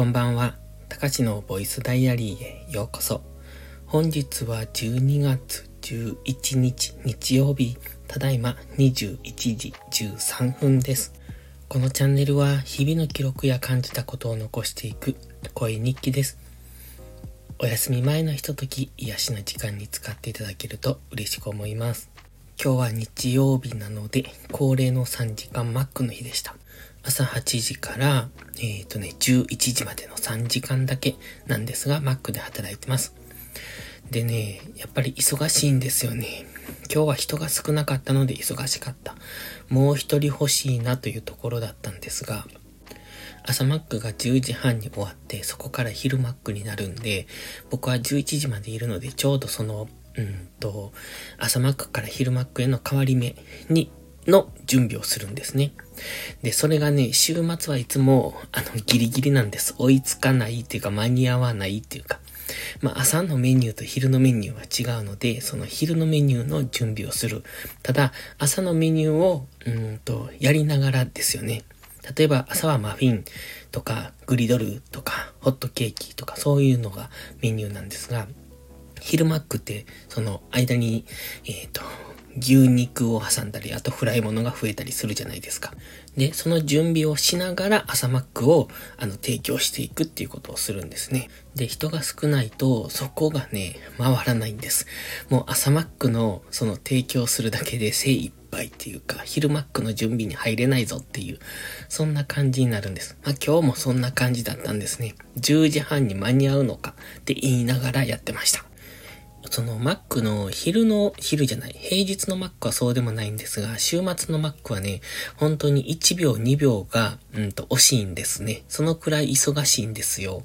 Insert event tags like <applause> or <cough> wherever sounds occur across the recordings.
こんばんは。たかしのボイスダイアリーへようこそ。本日は12月11日日曜日、ただいま21時13分です。このチャンネルは日々の記録や感じたことを残していく声日記です。お休み前のひととき癒しの時間に使っていただけると嬉しく思います。今日は日曜日なので恒例の3時間マックの日でした。朝8時から、えっ、ー、とね、11時までの3時間だけなんですが、マックで働いてます。でね、やっぱり忙しいんですよね。今日は人が少なかったので忙しかった。もう一人欲しいなというところだったんですが、朝マックが10時半に終わって、そこから昼マックになるんで、僕は11時までいるので、ちょうどその、うんと、朝マックから昼マックへの変わり目にの準備をするんですね。で、それがね、週末はいつも、あの、ギリギリなんです。追いつかないっていうか、間に合わないっていうか。まあ、朝のメニューと昼のメニューは違うので、その昼のメニューの準備をする。ただ、朝のメニューを、うんと、やりながらですよね。例えば、朝はマフィンとか、グリドルとか、ホットケーキとか、そういうのがメニューなんですが、昼マックって、その間に、えっ、ー、と、牛肉を挟んだり、あとフライ物が増えたりするじゃないですか。で、その準備をしながら朝マックをあの提供していくっていうことをするんですね。で、人が少ないとそこがね、回らないんです。もう朝マックのその提供するだけで精一杯っていうか、昼マックの準備に入れないぞっていう、そんな感じになるんです。まあ今日もそんな感じだったんですね。10時半に間に合うのかって言いながらやってました。その Mac の昼の、昼じゃない、平日の Mac はそうでもないんですが、週末の Mac はね、本当に1秒2秒が、うんと惜しいんですね。そのくらい忙しいんですよ。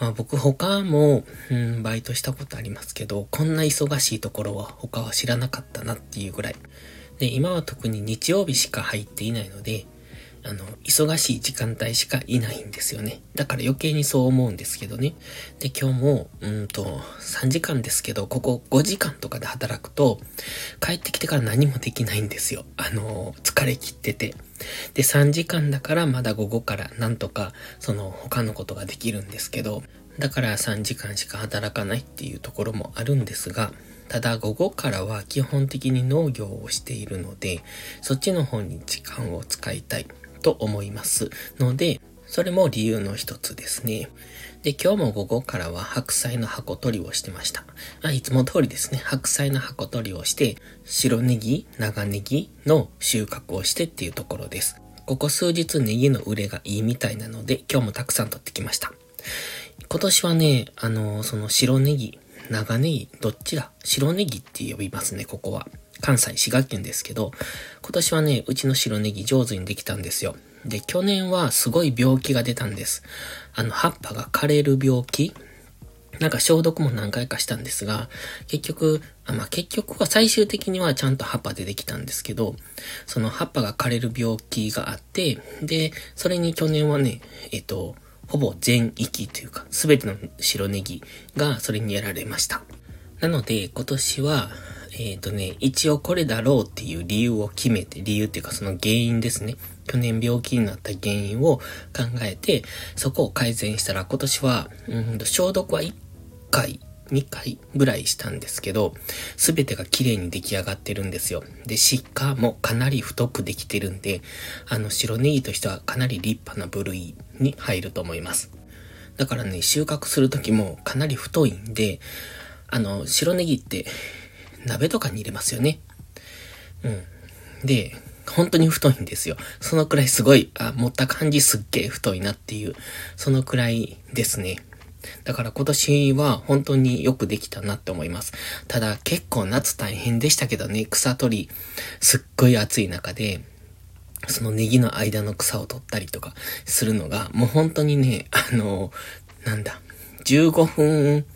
まあ僕他も、うん、バイトしたことありますけど、こんな忙しいところは他は知らなかったなっていうぐらい。で、今は特に日曜日しか入っていないので、あの、忙しい時間帯しかいないんですよね。だから余計にそう思うんですけどね。で、今日も、うんと、3時間ですけど、ここ5時間とかで働くと、帰ってきてから何もできないんですよ。あの、疲れ切ってて。で、3時間だからまだ午後からなんとか、その他のことができるんですけど、だから3時間しか働かないっていうところもあるんですが、ただ午後からは基本的に農業をしているので、そっちの方に時間を使いたい。と思いますので、それも理由の一つですね。で、今日も午後からは白菜の箱取りをしてました。あいつも通りですね、白菜の箱取りをして、白ネギ、長ネギの収穫をしてっていうところです。ここ数日ネギの売れがいいみたいなので、今日もたくさん取ってきました。今年はね、あのその白ネギ、長ネギ、どっちだ？白ネギって呼びますね、ここは。関西、滋賀県ですけど、今年はね、うちの白ネギ上手にできたんですよ。で、去年はすごい病気が出たんです。あの、葉っぱが枯れる病気なんか消毒も何回かしたんですが、結局、あまあ、結局は最終的にはちゃんと葉っぱでできたんですけど、その葉っぱが枯れる病気があって、で、それに去年はね、えっと、ほぼ全域というか、すべての白ネギがそれにやられました。なので、今年は、えっ、ー、とね、一応これだろうっていう理由を決めて、理由っていうかその原因ですね。去年病気になった原因を考えて、そこを改善したら今年は、うん消毒は1回、2回ぐらいしたんですけど、すべてが綺麗に出来上がってるんですよ。で、疾患もかなり太くできてるんで、あの白ネギとしてはかなり立派な部類に入ると思います。だからね、収穫するときもかなり太いんで、あの、白ネギって鍋とかに入れますよね。うん。で、本当に太いんですよ。そのくらいすごい、あ、持った感じすっげえ太いなっていう、そのくらいですね。だから今年は本当によくできたなって思います。ただ結構夏大変でしたけどね、草取り、すっごい暑い中で、そのネギの間の草を取ったりとかするのが、もう本当にね、あの、なんだ、15分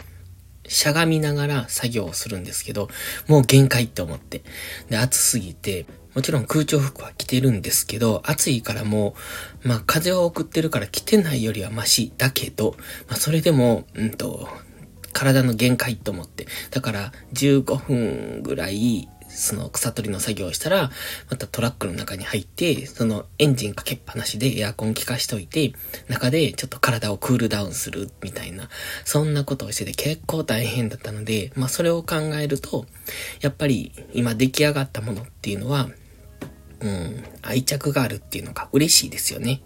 しゃがみながら作業をするんですけど、もう限界って思って。で、暑すぎて、もちろん空調服は着てるんですけど、暑いからもう、まあ風を送ってるから着てないよりはマシだけど、まあそれでも、うんと、体の限界と思って。だから15分ぐらいその草取りの作業をしたら、またトラックの中に入って、そのエンジンかけっぱなしでエアコン効かしといて、中でちょっと体をクールダウンするみたいな、そんなことをしてて結構大変だったので、まあそれを考えると、やっぱり今出来上がったものっていうのは、うん、愛着があるっていうのが嬉しいですよね。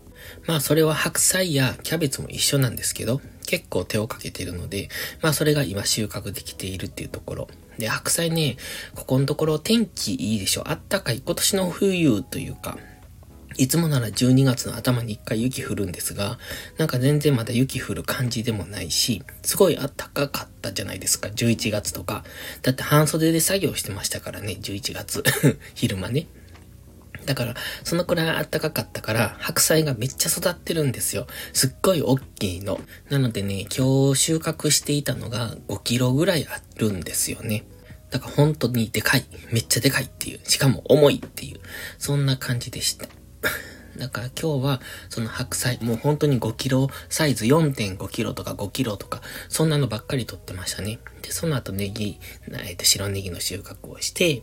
まあそれは白菜やキャベツも一緒なんですけど、結構手をかけてるので、まあそれが今収穫できているっていうところ。で、白菜ね、ここのところ天気いいでしょ。あったかい。今年の冬というか、いつもなら12月の頭に1回雪降るんですが、なんか全然まだ雪降る感じでもないし、すごい暖かかったじゃないですか、11月とか。だって半袖で作業してましたからね、11月。<laughs> 昼間ね。だから、そのくらい暖かかったから、白菜がめっちゃ育ってるんですよ。すっごい大きいの。なのでね、今日収穫していたのが5キロぐらいあるんですよね。だから本当にでかい。めっちゃでかいっていう。しかも重いっていう。そんな感じでした。<laughs> だから今日はその白菜、もう本当に5キロサイズ4.5キロとか5キロとか、そんなのばっかり取ってましたね。で、その後ネギ、えっと白ネギの収穫をして、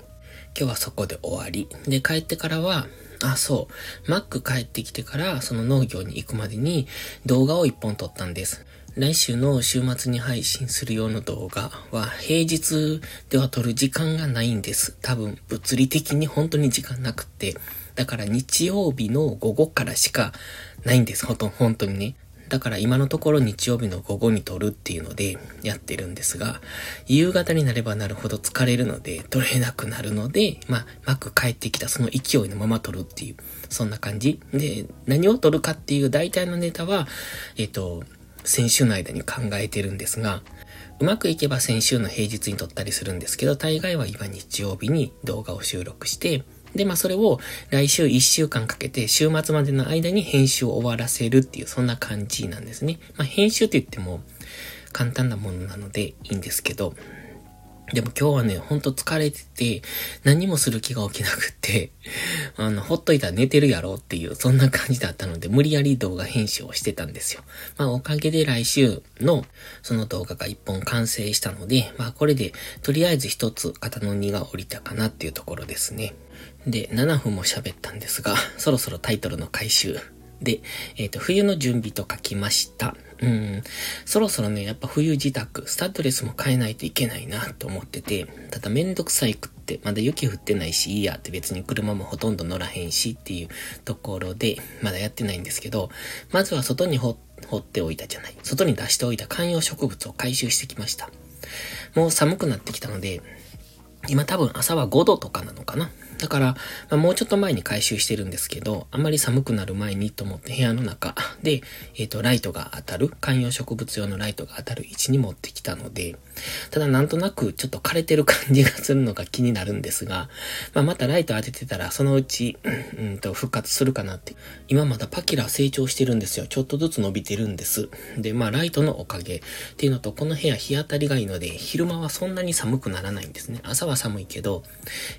今日はそこで終わり。で、帰ってからは、あ、そう。マック帰ってきてから、その農業に行くまでに動画を一本撮ったんです。来週の週末に配信する用の動画は平日では撮る時間がないんです。多分物理的に本当に時間なくって。だから日曜日の午後からしかないんです。ほとんど本当にね。だから今のところ日曜日の午後に撮るっていうのでやってるんですが、夕方になればなるほど疲れるので撮れなくなるので、まあ、マック帰ってきたその勢いのまま撮るっていう、そんな感じ。で、何を撮るかっていう大体のネタは、えっ、と、先週の間に考えてるんですが、うまくいけば先週の平日に撮ったりするんですけど、大概は今日曜日に動画を収録して、で、まあそれを来週1週間かけて週末までの間に編集を終わらせるっていうそんな感じなんですね。まあ編集って言っても簡単なものなのでいいんですけど、でも今日はね、ほんと疲れてて、何もする気が起きなくって、<laughs> あの、ほっといたら寝てるやろっていう、そんな感じだったので、無理やり動画編集をしてたんですよ。まあ、おかげで来週の、その動画が一本完成したので、まあ、これで、とりあえず一つ、肩の荷が降りたかなっていうところですね。で、7分も喋ったんですが、そろそろタイトルの回収。で、えっ、ー、と、冬の準備と書きました。うん、そろそろね、やっぱ冬自宅、スタッドレスも変えないといけないなと思ってて、ただめんどくさいくって、まだ雪降ってないし、いいやって別に車もほとんど乗らへんしっていうところで、まだやってないんですけど、まずは外に掘っておいたじゃない。外に出しておいた観葉植物を回収してきました。もう寒くなってきたので、今多分朝は5度とかなのかなだから、まあ、もうちょっと前に回収してるんですけど、あんまり寒くなる前にと思って部屋の中で、えっ、ー、と、ライトが当たる、観葉植物用のライトが当たる位置に持ってきたので、ただなんとなくちょっと枯れてる感じがするのが気になるんですが、まあ、またライト当ててたらそのうち、うんと復活するかなって。今まだパキラ成長してるんですよ。ちょっとずつ伸びてるんです。で、まあライトのおかげっていうのと、この部屋日当たりがいいので、昼間はそんなに寒くならないんですね。朝は寒いけど、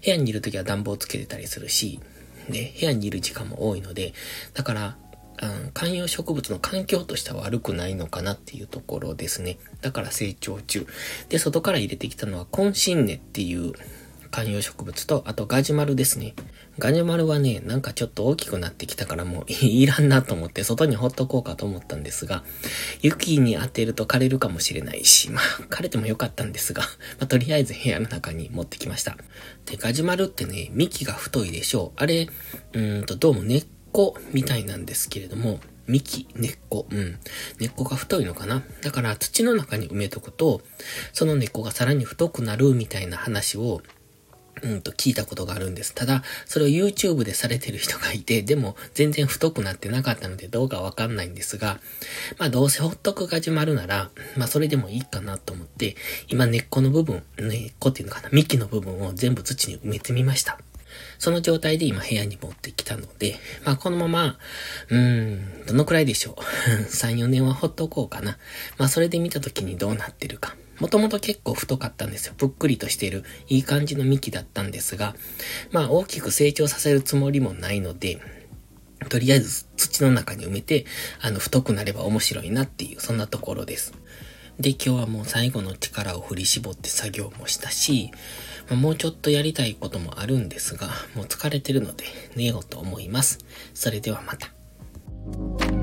部屋にいるときは暖房つけてたりするし、で、部屋にいる時間も多いので、だから、うん、観葉植物の環境としては悪くないのかなっていうところですね。だから成長中。で、外から入れてきたのはコンシンネっていう観葉植物と、あとガジュマルですね。ガジュマルはね、なんかちょっと大きくなってきたからもう <laughs> いらんなと思って外にほっとこうかと思ったんですが、雪に当てると枯れるかもしれないし、まあ枯れてもよかったんですが、<laughs> まあとりあえず部屋の中に持ってきました。で、ガジュマルってね、幹が太いでしょう。あれ、うんとどうも根っこみたいなんですけれども、幹、根っこ、うん。根っこが太いのかなだから土の中に埋めとくと、その根っこがさらに太くなるみたいな話をうんと聞いたことがあるんです。ただ、それを YouTube でされてる人がいて、でも全然太くなってなかったのでどうかわかんないんですが、まあどうせほっとくが始まるなら、まあそれでもいいかなと思って、今根っこの部分、根っこっていうのかな、幹の部分を全部土に埋めてみました。その状態で今部屋に持ってきたので、まあこのまま、うーん、どのくらいでしょう。<laughs> 3、4年はほっとこうかな。まあそれで見た時にどうなってるか。もともと結構太かったんですよ。ぷっくりとしている、いい感じの幹だったんですが、まあ大きく成長させるつもりもないので、とりあえず土の中に埋めて、あの、太くなれば面白いなっていう、そんなところです。で、今日はもう最後の力を振り絞って作業もしたし、ま、もうちょっとやりたいこともあるんですが、もう疲れてるので寝ようと思います。それではまた。